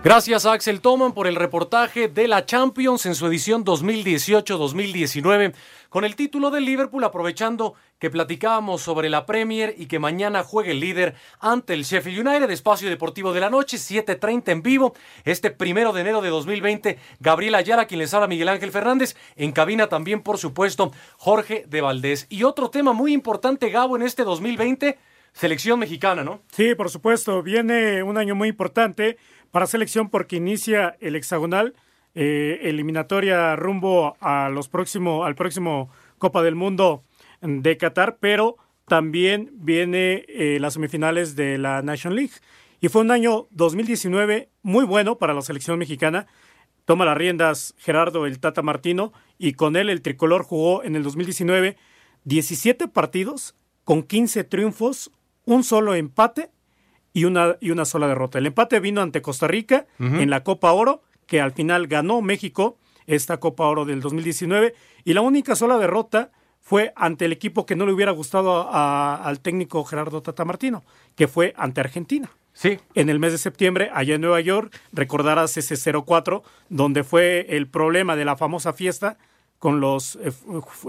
Gracias a Axel Toman por el reportaje de la Champions en su edición 2018-2019 con el título del Liverpool aprovechando que platicábamos sobre la Premier y que mañana juegue el líder ante el Sheffield United, espacio deportivo de la noche, 7.30 en vivo, este primero de enero de 2020, Gabriel Ayala, quien les habla Miguel Ángel Fernández, en cabina también, por supuesto, Jorge de Valdés. Y otro tema muy importante, Gabo, en este 2020, selección mexicana, ¿no? Sí, por supuesto, viene un año muy importante para selección porque inicia el hexagonal, eh, eliminatoria rumbo a los próximo, al próximo Copa del Mundo de Qatar, pero también viene eh, las semifinales de la National League. Y fue un año 2019 muy bueno para la selección mexicana. Toma las riendas Gerardo el Tata Martino y con él el tricolor jugó en el 2019 17 partidos con 15 triunfos, un solo empate y una, y una sola derrota. El empate vino ante Costa Rica en la Copa Oro, que al final ganó México esta Copa Oro del 2019, y la única sola derrota fue ante el equipo que no le hubiera gustado al técnico Gerardo Tata Martino, que fue ante Argentina. Sí. En el mes de septiembre, allá en Nueva York, recordarás ese 0-4, donde fue el problema de la famosa fiesta con los eh,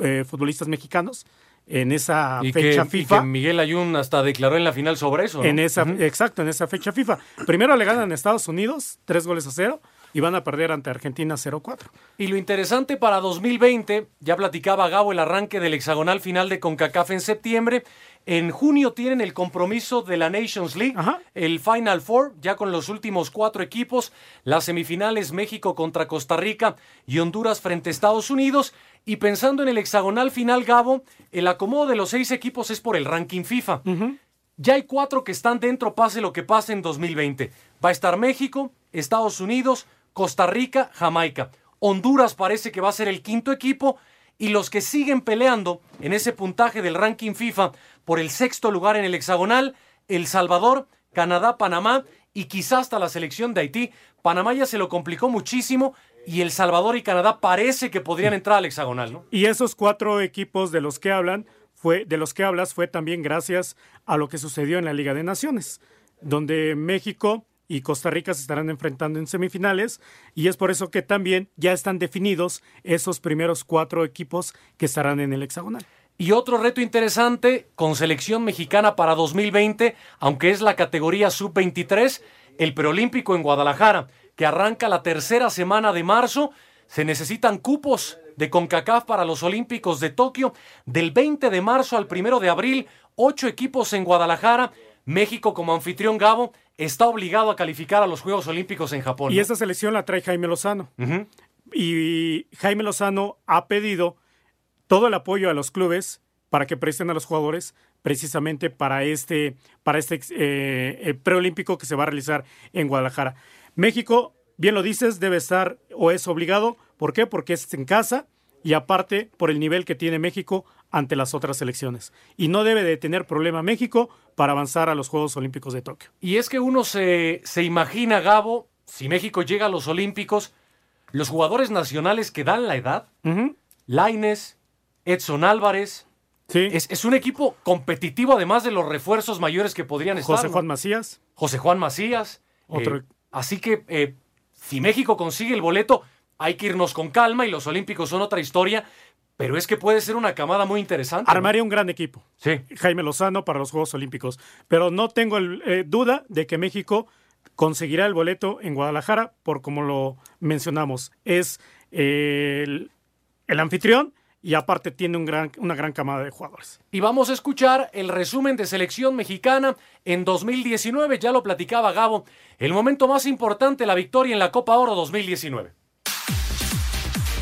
eh, futbolistas mexicanos en esa fecha FIFA. Y que Miguel Ayun hasta declaró en la final sobre eso. En esa, Exacto, en esa fecha FIFA. Primero le ganan a Estados Unidos, tres goles a cero, y van a perder ante Argentina 0-4. Y lo interesante para 2020, ya platicaba Gabo el arranque del hexagonal final de CONCACAF en septiembre. En junio tienen el compromiso de la Nations League, el Final Four, ya con los últimos cuatro equipos, las semifinales México contra Costa Rica y Honduras frente a Estados Unidos. Y pensando en el hexagonal final, Gabo, el acomodo de los seis equipos es por el ranking FIFA. Ya hay cuatro que están dentro, pase lo que pase en 2020. Va a estar México, Estados Unidos, Costa Rica, Jamaica. Honduras parece que va a ser el quinto equipo y los que siguen peleando en ese puntaje del ranking FIFA por el sexto lugar en el hexagonal, El Salvador, Canadá, Panamá y quizás hasta la selección de Haití. Panamá ya se lo complicó muchísimo y El Salvador y Canadá parece que podrían entrar al hexagonal, ¿no? Y esos cuatro equipos de los que hablan fue de los que hablas fue también gracias a lo que sucedió en la Liga de Naciones, donde México y Costa Rica se estarán enfrentando en semifinales y es por eso que también ya están definidos esos primeros cuatro equipos que estarán en el hexagonal. Y otro reto interesante con selección mexicana para 2020, aunque es la categoría sub-23, el preolímpico en Guadalajara, que arranca la tercera semana de marzo. Se necesitan cupos de CONCACAF para los Olímpicos de Tokio. Del 20 de marzo al 1 de abril, ocho equipos en Guadalajara. México como anfitrión Gabo está obligado a calificar a los Juegos Olímpicos en Japón. Y esa selección la trae Jaime Lozano. Y Jaime Lozano ha pedido todo el apoyo a los clubes para que presten a los jugadores precisamente para este, para este eh, preolímpico que se va a realizar en Guadalajara. México, bien lo dices, debe estar o es obligado. ¿Por qué? Porque es en casa y aparte por el nivel que tiene México ante las otras selecciones. Y no debe de tener problema México para avanzar a los Juegos Olímpicos de Tokio. Y es que uno se, se imagina, Gabo, si México llega a los Olímpicos, los jugadores nacionales que dan la edad, Laines, Edson Álvarez, Sí. Es, un equipo competitivo, además de los refuerzos mayores que podrían estar. José Juan Macías. José Juan Macías. Otro. Eh, así que eh, si México consigue el boleto, hay que irnos con calma y los Olímpicos son otra historia. Pero es que puede ser una camada muy interesante. Armaría un gran equipo. Sí. Jaime Lozano para los Juegos Olímpicos. Pero no tengo eh, duda de que México conseguirá el boleto en Guadalajara, por como lo mencionamos. Es el, anfitrión y aparte tiene un gran, una gran camada de jugadores. Y vamos a escuchar el resumen de selección mexicana en 2019, ya lo platicaba Gabo, el momento más importante, la victoria en la Copa Oro 2019.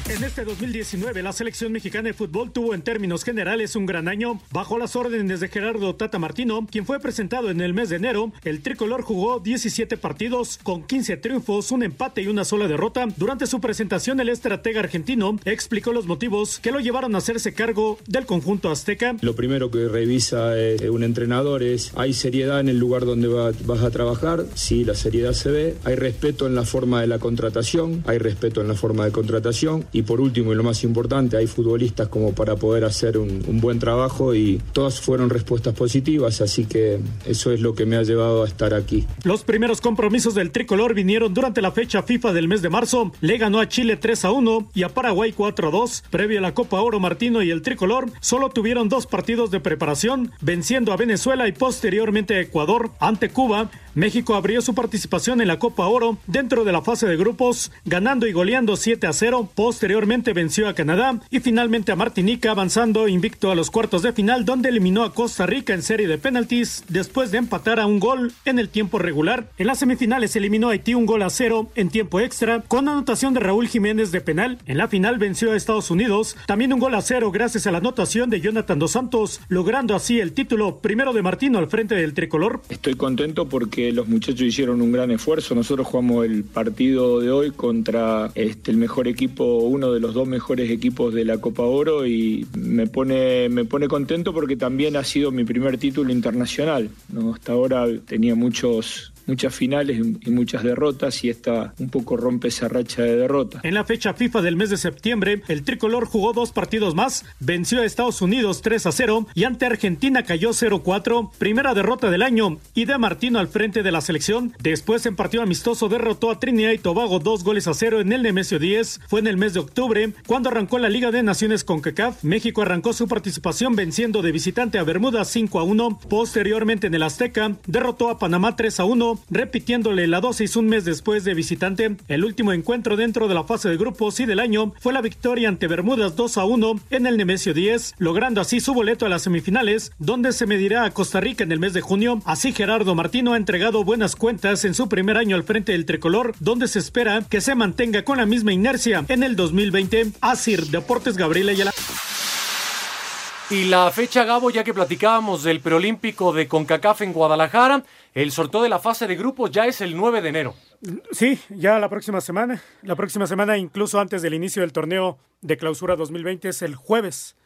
En este 2019, la selección mexicana de fútbol tuvo en términos generales un gran año. Bajo las órdenes de Gerardo Tata Martino, quien fue presentado en el mes de enero, el tricolor jugó 17 partidos con 15 triunfos, un empate y una sola derrota. Durante su presentación, el estratega argentino explicó los motivos que lo llevaron a hacerse cargo del conjunto azteca. Lo primero que revisa eh, un entrenador es, ¿hay seriedad en el lugar donde vas a trabajar? Sí, la seriedad se ve. ¿Hay respeto en la forma de la contratación? Hay respeto en la forma de contratación y por último, y lo más importante, hay futbolistas como para poder hacer un, buen trabajo y todas fueron respuestas positivas, así que eso es lo que me ha llevado a estar aquí. Los primeros compromisos del tricolor vinieron durante la fecha FIFA del mes de marzo. Le ganó a Chile 3 a 1 y a Paraguay 4 a 2. Previo a la Copa Oro, Martino y el tricolor solo tuvieron dos partidos de preparación, venciendo a Venezuela y posteriormente a Ecuador ante Cuba. México abrió su participación en la Copa Oro dentro de la fase de grupos, ganando y goleando 7 a 0. Posteriormente venció a Canadá y finalmente a Martinica, avanzando invicto a los cuartos de final, donde eliminó a Costa Rica en serie de penaltis después de empatar a un gol en el tiempo regular. En las semifinales eliminó a Haití un gol a cero en tiempo extra, con anotación de Raúl Jiménez de penal. En la final venció a Estados Unidos, también un gol a cero gracias a la anotación de Jonathan Dos Santos, logrando así el título primero de Martino al frente del tricolor. Estoy contento porque los muchachos hicieron un gran esfuerzo. Nosotros jugamos el partido de hoy contra este, el mejor equipo, uno de los dos mejores equipos de la Copa Oro y me pone, me pone contento porque también ha sido mi primer título internacional. Hasta ahora tenía muchos muchas finales y muchas derrotas y esta un poco rompe esa racha de derrotas. En la fecha FIFA del mes de septiembre, el tricolor jugó dos partidos más, venció a Estados Unidos 3 a 0 y ante Argentina cayó 0-4, primera derrota del año y de Martino al frente de la selección. Después en partido amistoso derrotó a Trinidad y Tobago dos goles a cero en el Nemesio 10. Fue en el mes de octubre cuando arrancó la Liga de Naciones con CACAF. México arrancó su participación venciendo de visitante a Bermuda 5 a 1. Posteriormente en el Azteca derrotó a Panamá 3 a 1, repitiéndole la dosis un mes después de visitante. El último encuentro dentro de la fase de grupos y del año fue la victoria ante Bermudas 2 a 1 en el Nemesio 10, logrando así su boleto a las semifinales, donde se medirá a Costa Rica en el mes de junio. Así Gerardo Martino ha entregado buenas cuentas en su primer año al frente del tricolor, donde se espera que se mantenga con la misma inercia en el 2020. Asir Deportes Gabriela Ayala. Y la fecha, Gabo, ya que platicábamos del preolímpico de CONCACAF en Guadalajara, el sorteo de la fase de grupos ya es el 9 de enero. Sí, ya la próxima semana. La próxima semana, incluso antes del inicio del torneo de clausura 2020, es el jueves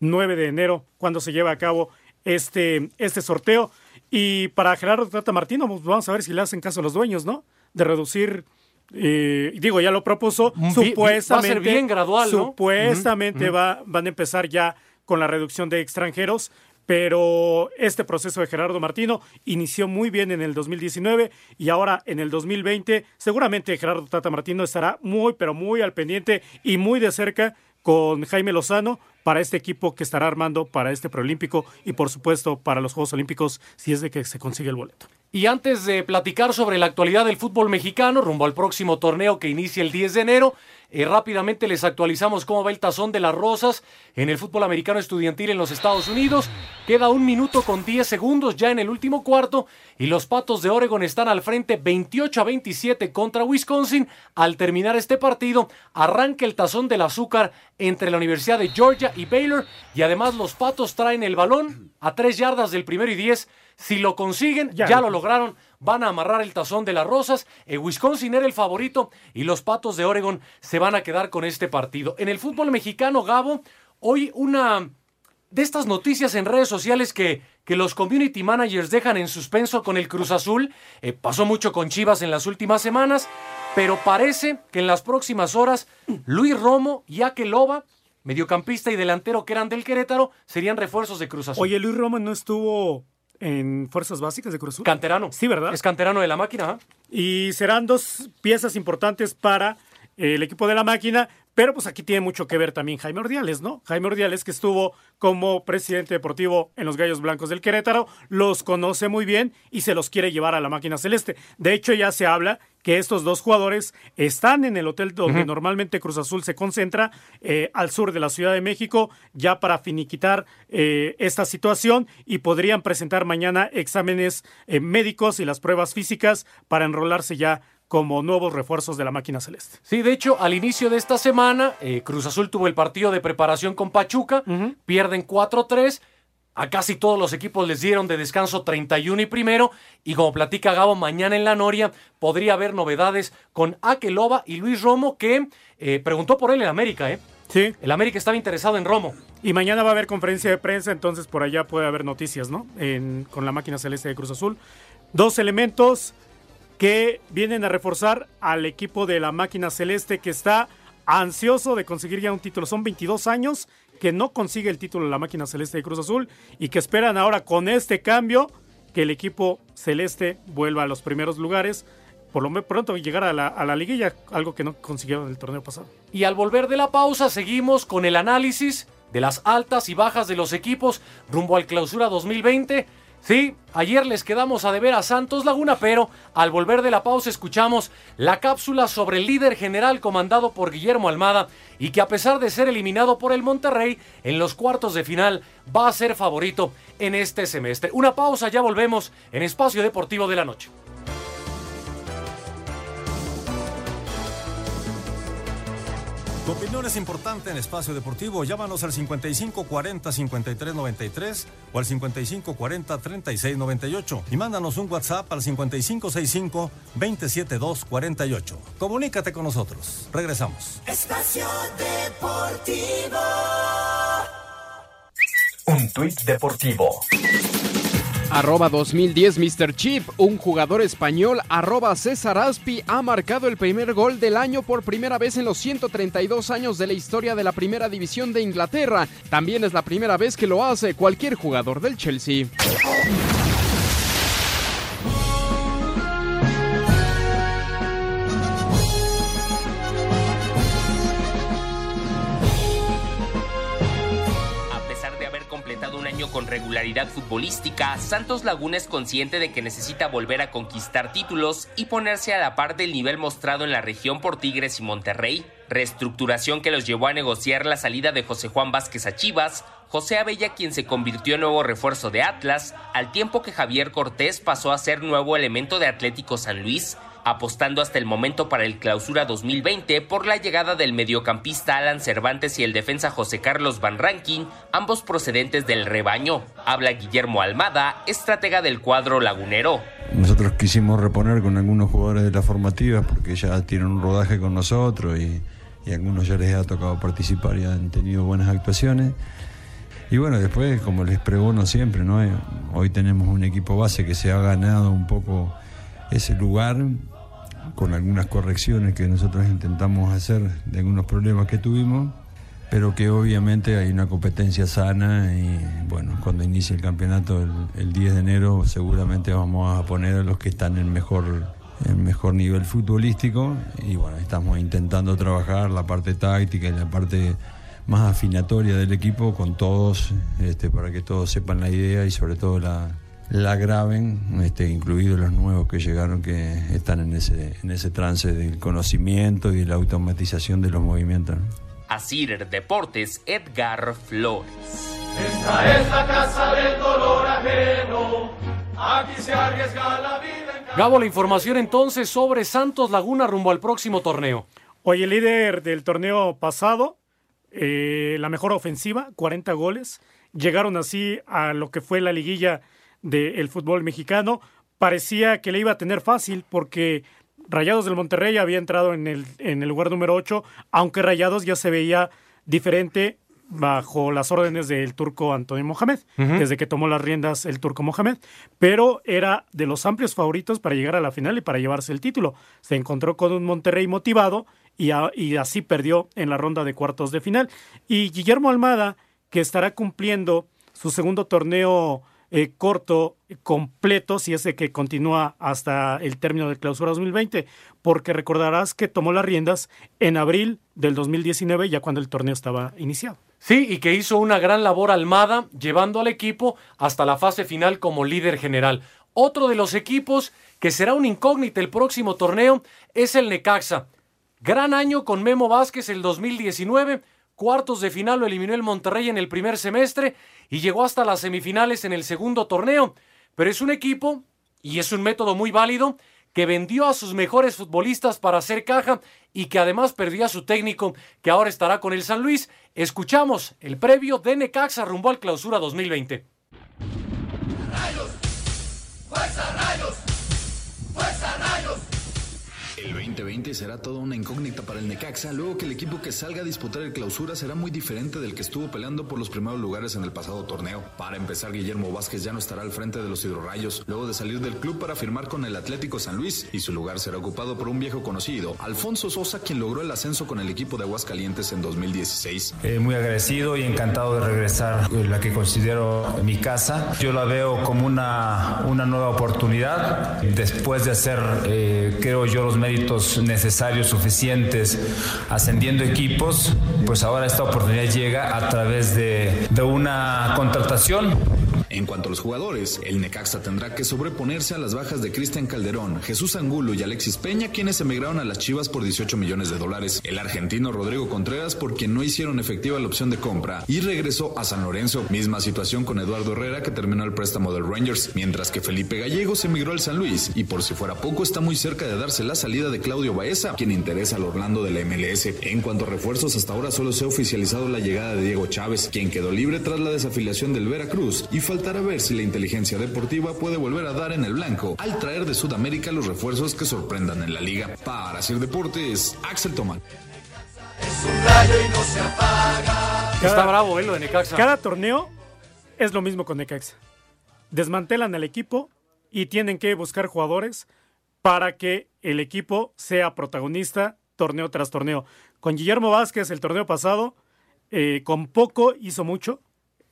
9 de enero cuando se lleva a cabo este, este sorteo. Y para Gerardo Tata Martino, pues vamos a ver si le hacen caso a los dueños, ¿no? De reducir eh, digo, ya lo propuso, supuestamente. Va a ser bien gradual, ¿no? Supuestamente Va, van a empezar ya con la reducción de extranjeros, pero este proceso de Gerardo Martino inició muy bien en el 2019 y ahora en el 2020 seguramente Gerardo Tata Martino estará muy, pero muy al pendiente y muy de cerca con Jaime Lozano para este equipo que estará armando para este preolímpico y por supuesto para los Juegos Olímpicos si es de que se consigue el boleto. Y antes de platicar sobre la actualidad del fútbol mexicano rumbo al próximo torneo que inicia el 10 de enero, eh, rápidamente les actualizamos cómo va el tazón de las rosas en el fútbol americano estudiantil en los Estados Unidos. Queda un minuto con 10 segundos ya en el último cuarto y los Patos de Oregon están al frente 28 a 27 contra Wisconsin. Al terminar este partido, arranca el tazón del azúcar entre la Universidad de Georgia y Baylor y además los Patos traen el balón a 3 yardas del primero y 10. Si lo consiguen, ya lo lograron van a amarrar el tazón de las rosas. Eh, Wisconsin era el favorito y los Patos de Oregon se van a quedar con este partido. En el fútbol mexicano, Gabo, hoy una de estas noticias en redes sociales que, que los community managers dejan en suspenso con el Cruz Azul. Eh, pasó mucho con Chivas en las últimas semanas, pero parece que en las próximas horas Luis Romo y Akeloba mediocampista y delantero que eran del Querétaro, serían refuerzos de Cruz Azul. Oye, Luis Romo no estuvo en Fuerzas Básicas de Cruz Azul. Canterano. Sí, ¿verdad? Es canterano de la máquina. Y serán dos piezas importantes para el equipo de la máquina, pero pues aquí tiene mucho que ver también Jaime Ordiales, ¿no? Jaime Ordiales que estuvo como presidente deportivo en los Gallos Blancos del Querétaro, los conoce muy bien y se los quiere llevar a la máquina celeste. De hecho ya se habla que estos dos jugadores están en el hotel donde normalmente Cruz Azul se concentra, eh, al sur de la Ciudad de México, ya para finiquitar eh, esta situación y podrían presentar mañana exámenes eh, médicos y las pruebas físicas para enrolarse ya como nuevos refuerzos de la máquina celeste. Sí, de hecho, al inicio de esta semana, eh, Cruz Azul tuvo el partido de preparación con Pachuca, pierden 4-3. A casi todos los equipos les dieron de descanso 31 y primero. Y como platica Gabo, mañana en la Noria podría haber novedades con Akeloba y Luis Romo, que eh, preguntó por él en América, ¿eh? Sí. El América estaba interesado en Romo. Y mañana va a haber conferencia de prensa, entonces por allá puede haber noticias, ¿no? con la máquina celeste de Cruz Azul. Dos elementos que vienen a reforzar al equipo de la máquina celeste que está ansioso de conseguir ya un título. Son 22 años que no consigue el título de la máquina celeste de Cruz Azul y que esperan ahora con este cambio que el equipo celeste vuelva a los primeros lugares. Por lo pronto llegar a la, a la liguilla, algo que no consiguieron en el torneo pasado. Y al volver de la pausa, seguimos con el análisis de las altas y bajas de los equipos rumbo al clausura 2020 Sí, ayer les quedamos a deber a Santos Laguna, pero al volver de la pausa escuchamos la cápsula sobre el líder general comandado por Guillermo Almada y que a pesar de ser eliminado por el Monterrey en los cuartos de final va a ser favorito en este semestre. Una pausa, ya volvemos en Espacio Deportivo de la Noche. Tu opinión es importante en Espacio Deportivo. Llámanos al 5540-5393 o al 5540-3698 y mándanos un WhatsApp al 5565-27248. Comunícate con nosotros. Regresamos. Espacio Deportivo. Un tuit deportivo Arroba 2010 Mr. Chip, un jugador español, arroba César Aspi, ha marcado el primer gol del año por primera vez en los 132 años de la historia de la primera división de Inglaterra. También es la primera vez que lo hace cualquier jugador del Chelsea. Con regularidad futbolística, Santos Laguna es consciente de que necesita volver a conquistar títulos y ponerse a la par del nivel mostrado en la región por Tigres y Monterrey, reestructuración que los llevó a negociar la salida de José Juan Vázquez a Chivas, José Abella quien se convirtió en nuevo refuerzo de Atlas, al tiempo que Javier Cortés pasó a ser nuevo elemento de Atlético San Luis, apostando hasta el momento para el clausura 2020 por la llegada del mediocampista Alan Cervantes y el defensa José Carlos Van Rankin, ambos procedentes del rebaño. Habla Guillermo Almada, estratega del cuadro lagunero. Nosotros quisimos reponer con algunos jugadores de la formativa porque ya tienen un rodaje con nosotros y, algunos ya les ha tocado participar y han tenido buenas actuaciones. Y bueno, después, como les pregono siempre, ¿no? hoy tenemos un equipo base que se ha ganado un poco ese lugar con algunas correcciones que nosotros intentamos hacer de algunos problemas que tuvimos, pero que obviamente hay una competencia sana y bueno, cuando inicie el campeonato el, 10 de enero seguramente vamos a poner a los que están en mejor, en mejor nivel futbolístico y bueno, estamos intentando trabajar la parte táctica y la parte más afinatoria del equipo con todos este, para que todos sepan la idea y sobre todo la, la graben, este, incluidos los nuevos que llegaron que están en ese, en ese trance del conocimiento y de la automatización de los movimientos. Asir Deportes, Edgar Flores. Esta es la casa del dolor ajeno. Aquí se arriesga la vida. Gabo, la información entonces sobre Santos Laguna rumbo al próximo torneo. Hoy el líder del torneo pasado, eh, la mejor ofensiva, 40 goles. Llegaron así a lo que fue la liguilla del fútbol mexicano. Parecía que le iba a tener fácil porque Rayados del Monterrey había entrado en el, en el lugar número 8, aunque Rayados ya se veía diferente bajo las órdenes del turco Antonio Mohamed, desde que tomó las riendas el turco Mohamed, pero era de los amplios favoritos para llegar a la final y para llevarse el título. Se encontró con un Monterrey motivado y, y así perdió en la ronda de cuartos de final. Y Guillermo Almada, que estará cumpliendo su segundo torneo eh, corto, completo, si es de que continúa hasta el término de clausura 2020, porque recordarás que tomó las riendas en abril del 2019, ya cuando el torneo estaba iniciado. Sí, y que hizo una gran labor Almada, llevando al equipo hasta la fase final como líder general. Otro de los equipos que será un incógnito el próximo torneo es el Necaxa. Gran año con Memo Vázquez el 2019 Cuartos de final lo eliminó el Monterrey en el primer semestre y llegó hasta las semifinales en el segundo torneo. Pero es un equipo, y es un método muy válido, que vendió a sus mejores futbolistas para hacer caja y que además perdió a su técnico, que ahora estará con el San Luis. Escuchamos el previo de Necaxa rumbo al clausura 2020. ¡Rayos! ¡Fuerza, rayos! 2020 será toda una incógnita para el Necaxa, luego que el equipo que salga a disputar el clausura será muy diferente del que estuvo peleando por los primeros lugares en el pasado torneo. Para empezar, Guillermo Vázquez ya no estará al frente de los hidrorrayos, luego de salir del club para firmar con el Atlético San Luis, y su lugar será ocupado por un viejo conocido, Alfonso Sosa, quien logró el ascenso con el equipo de Aguascalientes en 2016. Eh, muy agradecido y encantado de regresar la que considero mi casa. Yo la veo como una, una nueva oportunidad después de hacer, eh, creo yo, los necesarios, suficientes, ascendiendo equipos, pues ahora esta oportunidad llega a través de, de una contratación en cuanto a los jugadores, el Necaxa tendrá que sobreponerse a las bajas de Cristian Calderón, Jesús Angulo y Alexis Peña, quienes emigraron a las Chivas por 18 millones de dólares. El argentino Rodrigo Contreras, por quien no hicieron efectiva la opción de compra y regresó a San Lorenzo. Misma situación con Eduardo Herrera, que terminó el préstamo del Rangers, mientras que Felipe Gallegos emigró al San Luis y por si fuera poco está muy cerca de darse la salida de Claudio Baeza, quien interesa al Orlando de la MLS. En cuanto a refuerzos, hasta ahora solo se ha oficializado la llegada de Diego Chávez, quien quedó libre tras la desafiliación del Veracruz y falta a ver si la inteligencia deportiva puede volver a dar en el blanco al traer de Sudamérica los refuerzos que sorprendan en la liga. Para hacer deportes, Axel Tomán. Está bravo, ¿eh? Lo de Necaxa. Cada torneo es lo mismo con Necaxa. desmantelan el equipo y tienen que buscar jugadores para que el equipo sea protagonista torneo tras torneo. Con Guillermo Vázquez el torneo pasado, eh, con poco hizo mucho,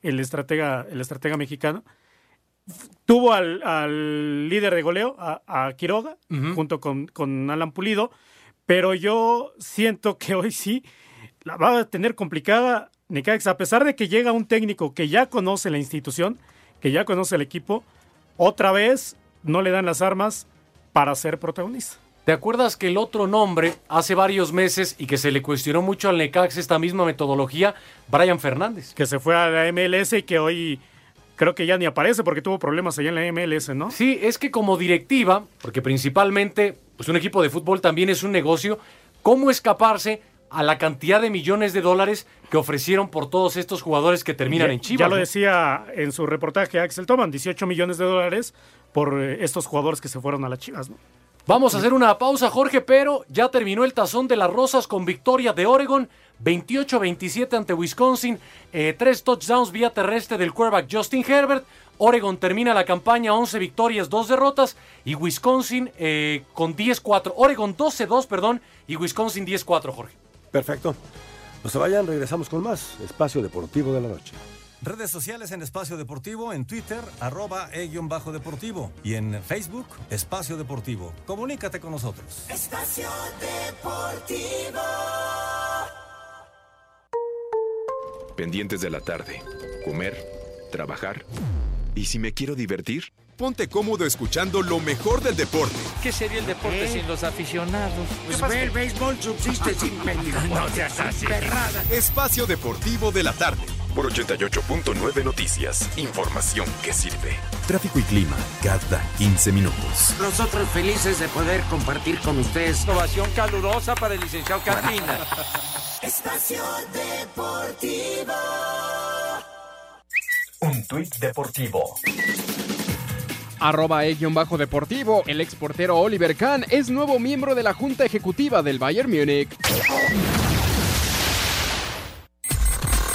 el estratega, el estratega mexicano. Tuvo al, líder de goleo, a, Quiroga, junto con, con Alan Pulido, pero yo siento que hoy sí la va a tener complicada Necaxa, a pesar de que llega un técnico que ya conoce la institución, que ya conoce el equipo, otra vez no le dan las armas para ser protagonista. ¿Te acuerdas que el otro nombre hace varios meses y que se le cuestionó mucho al Necaxa esta misma metodología, Brian Fernández? Que se fue a la MLS y que hoy creo que ya ni aparece porque tuvo problemas allá en la MLS, ¿no? Sí, es que como directiva, porque principalmente pues un equipo de fútbol también es un negocio, ¿cómo escaparse a la cantidad de millones de dólares que ofrecieron por todos estos jugadores que terminan en Chivas? Ya lo decía en su reportaje Axel Toman, 18 millones de dólares por eh, estos jugadores que se fueron a las Chivas, ¿no? Vamos a hacer una pausa, Jorge, pero ya terminó el tazón de las rosas con victoria de Oregon, 28-27 ante Wisconsin, eh, tres touchdowns vía terrestre del quarterback Justin Herbert. Oregon termina la campaña 11 victorias, 2 derrotas y Wisconsin eh, con 10-4. Oregon 12-2, perdón, y Wisconsin 10-4, Jorge. Perfecto. No se vayan, regresamos con más Espacio Deportivo de la Noche. Redes sociales en Espacio Deportivo, en Twitter, arroba e-deportivo y en Facebook, Espacio Deportivo. Comunícate con nosotros. Espacio Deportivo. Pendientes de la tarde. Comer, trabajar. ¿Y si me quiero divertir? Ponte cómodo escuchando lo mejor del deporte. ¿Qué sería el deporte sin los aficionados? Pues el béisbol subsiste sin [LAUGHS] No seas así. Espacio Deportivo de la tarde. Por 88.9 Noticias. Información que sirve. Tráfico y clima cada 15 minutos. Nosotros felices de poder compartir con ustedes. Ovación calurosa para el licenciado Carmina. [LAUGHS] Espacio Deportivo. Un tuit deportivo arroba e-deportivo, el exportero Oliver Kahn es nuevo miembro de la Junta Ejecutiva del Bayern Múnich.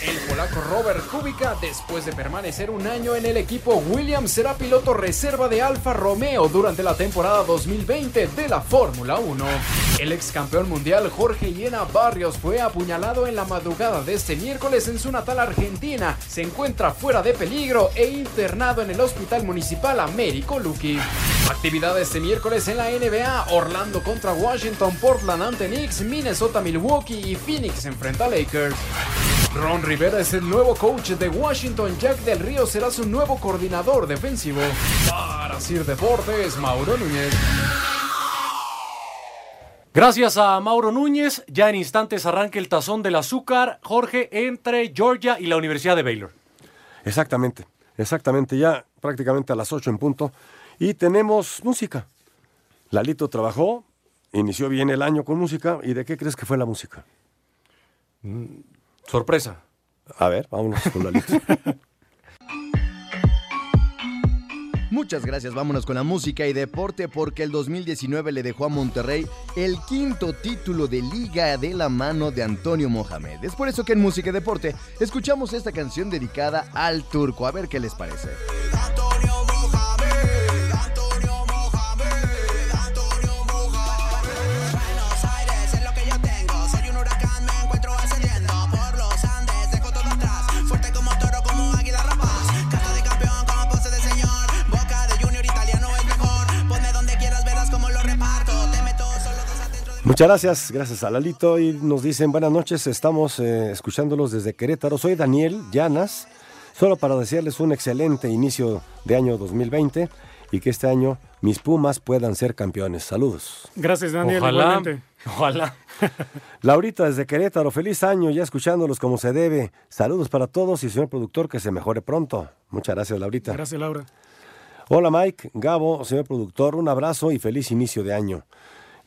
El polaco Robert Kubica, después de permanecer un año en el equipo Williams, será piloto reserva de Alfa Romeo durante la temporada 2020 de la Fórmula 1. El ex campeón mundial Jorge Llena Barrios fue apuñalado en la madrugada de este miércoles en su natal Argentina. Se encuentra fuera de peligro e internado en el Hospital Municipal Américo Lucky. Actividad este miércoles en la NBA: Orlando contra Washington, Portland ante Knicks, Minnesota, Milwaukee y Phoenix enfrenta a Lakers. Ron Rivera es el nuevo coach de Washington. Jack del Río será su nuevo coordinador defensivo. Para Sir Deportes, Mauro Núñez. Gracias a Mauro Núñez, ya en instantes arranca el tazón del azúcar, Jorge, entre Georgia y la Universidad de Baylor. Exactamente, exactamente, ya prácticamente a las 8 en punto. Y tenemos música. Lalito trabajó, inició bien el año con música. ¿Y de qué crees que fue la música? Mm, sorpresa. A ver, vámonos con Lalito. [LAUGHS] Muchas gracias, vámonos con la música y deporte porque el 2019 le dejó a Monterrey el quinto título de liga de la mano de Antonio Mohamed. Es por eso que en música y deporte escuchamos esta canción dedicada al turco, a ver qué les parece. Muchas gracias, gracias a Lalito y nos dicen buenas noches, estamos eh, escuchándolos desde Querétaro. Soy Daniel Llanas, solo para desearles un excelente inicio de año 2020 y que este año mis Pumas puedan ser campeones. Saludos. Gracias Daniel. Ojalá. Ojalá. [LAUGHS] Laurita desde Querétaro, feliz año ya escuchándolos como se debe. Saludos para todos y señor productor que se mejore pronto. Muchas gracias Laurita. Gracias Laura. Hola Mike, Gabo, señor productor, un abrazo y feliz inicio de año.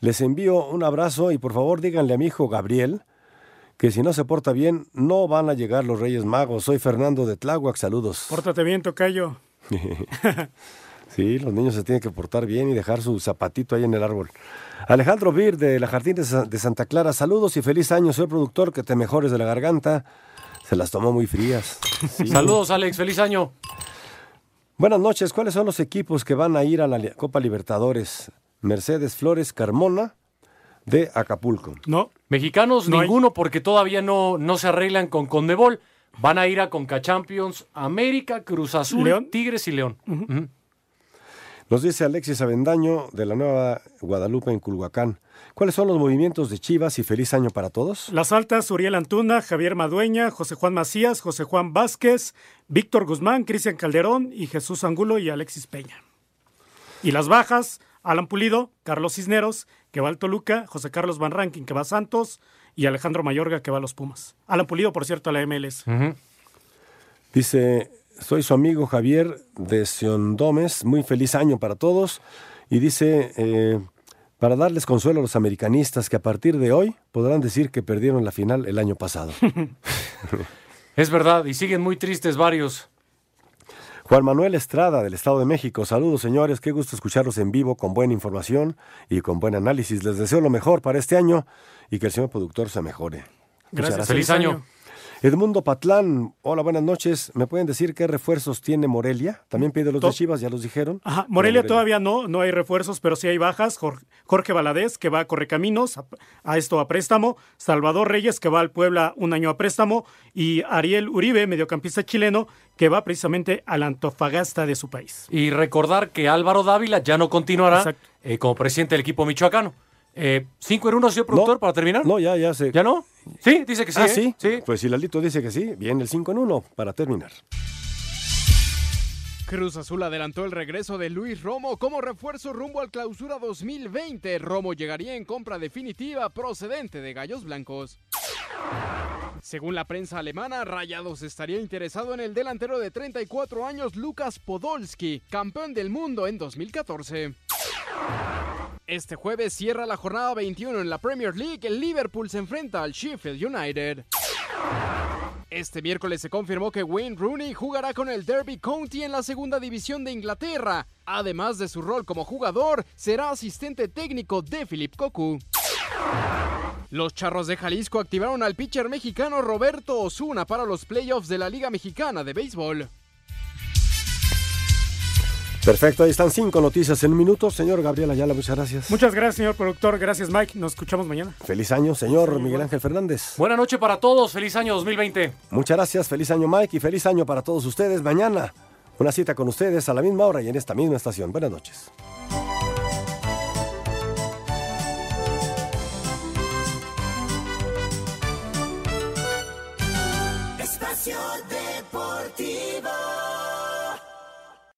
Les envío un abrazo y por favor díganle a mi hijo Gabriel que si no se porta bien, no van a llegar los Reyes Magos. Soy Fernando de Tláhuac, saludos. Pórtate bien, Tocayo. [LAUGHS] sí, los niños se tienen que portar bien y dejar su zapatito ahí en el árbol. Alejandro Vir de la Jardín de, Santa Clara, saludos y feliz año. Soy productor, que te mejores de la garganta. Se las tomó muy frías. Saludos, Alex. Feliz año. Buenas noches. ¿Cuáles son los equipos que van a ir a la Copa Libertadores? Mercedes Flores Carmona de Acapulco. No. Mexicanos, ninguno, porque todavía no, no se arreglan con Conmebol. Van a ir a Conca Champions, América, Cruz Azul, Tigres y León. Nos dice Alexis Avendaño de la Nueva Guadalupe en Culhuacán. ¿Cuáles son los movimientos de Chivas y feliz año para todos? Las altas, Uriel Antuna, Javier Madueña, José Juan Macías, José Juan Vázquez, Víctor Guzmán, Cristian Calderón y Jesús Angulo y Alexis Peña. Y las bajas, Alan Pulido, Carlos Cisneros, que va al Toluca, José Carlos Van Rankin, que va a Santos, y Alejandro Mayorga, que va a los Pumas. Alan Pulido, por cierto, a la MLS. Dice soy su amigo Javier de Siondomes. Muy feliz año para todos. Y dice, eh, para darles consuelo a los americanistas que a partir de hoy podrán decir que perdieron la final el año pasado. [LAUGHS] [LAUGHS] es verdad, y siguen muy tristes varios. Juan Manuel Estrada, del Estado de México. Saludos, señores. Qué gusto escucharlos en vivo con buena información y con buen análisis. Les deseo lo mejor para este año y que el señor productor se mejore. gracias. Feliz año. Edmundo Patlán, hola, buenas noches. ¿Me pueden decir qué refuerzos tiene Morelia? También pide los de Chivas, ya los dijeron. Ajá, Morelia, todavía no, no hay refuerzos, pero sí hay bajas. Jorge Valadez, que va a Correcaminos, a, a esto a préstamo. Salvador Reyes, que va al Puebla un año a préstamo. Y Ariel Uribe, mediocampista chileno, que va precisamente al Antofagasta de su país. Y recordar que Álvaro Dávila ya no continuará eh, como presidente del equipo michoacano. Eh, ¿Cinco en uno, señor productor, para terminar? No, ya, ya sé. ¿Ya no? Sí, dice que sí. Ah, ¿eh? sí. Pues si Lalito dice que sí, viene el 5 en 1 para terminar. Cruz Azul adelantó el regreso de Luis Romo como refuerzo rumbo al clausura 2020. Romo llegaría en compra definitiva procedente de Gallos Blancos. Según la prensa alemana, Rayados estaría interesado en el delantero de 34 años Lucas Podolski, campeón del mundo en 2014. Este jueves cierra la jornada 21 en la Premier League. El Liverpool se enfrenta al Sheffield United. Este miércoles se confirmó que Wayne Rooney jugará con el Derby County en la segunda división de Inglaterra. Además de su rol como jugador, será asistente técnico de Philip Cocu. Los Charros de Jalisco activaron al pitcher mexicano Roberto Osuna para los playoffs de la Liga Mexicana de Béisbol. Perfecto, ahí están cinco noticias en un minuto. Señor Gabriel Ayala, muchas gracias. Muchas gracias, señor productor. Gracias, Mike. Nos escuchamos mañana. Feliz año, señor Miguel Ángel Fernández. Buenas noches para todos. Feliz año 2020. Muchas gracias. Feliz año, Mike. Y feliz año para todos ustedes. Mañana, una cita con ustedes a la misma hora y en esta misma estación. Buenas noches.